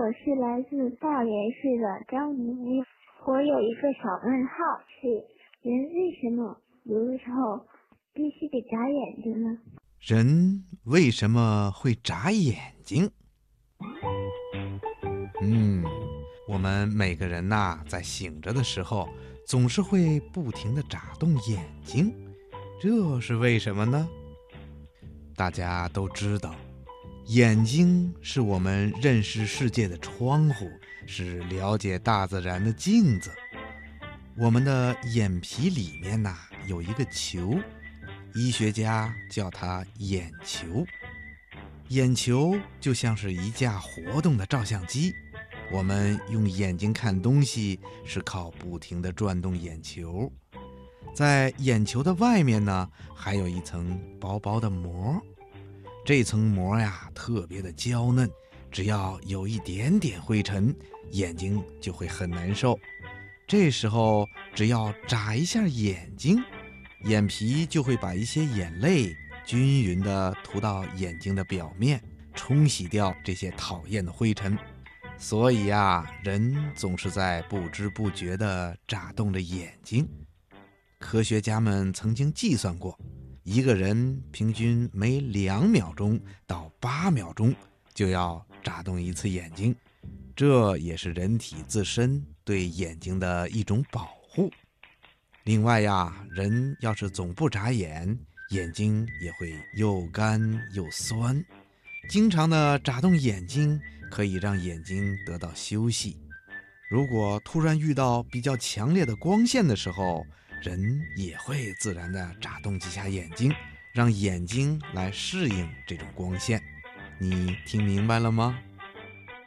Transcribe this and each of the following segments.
我是来自大连市的张怡怡，我有一个小问号是：人为什么有的时候必须得眨眼睛呢？人为什么会眨眼睛？嗯，我们每个人呐，在醒着的时候，总是会不停地眨动眼睛，这是为什么呢？大家都知道，眼睛是我们认识世界的窗户，是了解大自然的镜子。我们的眼皮里面呐，有一个球。医学家叫它眼球，眼球就像是一架活动的照相机。我们用眼睛看东西是靠不停地转动眼球，在眼球的外面呢，还有一层薄薄的膜。这层膜呀，特别的娇嫩，只要有一点点灰尘，眼睛就会很难受。这时候，只要眨一下眼睛。眼皮就会把一些眼泪均匀地涂到眼睛的表面，冲洗掉这些讨厌的灰尘。所以呀，人总是在不知不觉地眨动着眼睛。科学家们曾经计算过，一个人平均每两秒钟到八秒钟就要眨动一次眼睛，这也是人体自身对眼睛的一种保护。另外呀，人要是总不眨眼，眼睛也会又干又酸。经常的眨动眼睛，可以让眼睛得到休息。如果突然遇到比较强烈的光线的时候，人也会自然的眨动几下眼睛，让眼睛来适应这种光线。你听明白了吗？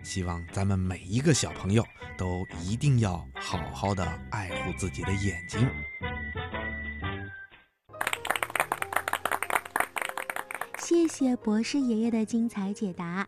希望咱们每一个小朋友都一定要好好的爱护自己的眼睛。谢谢博士爷爷的精彩解答。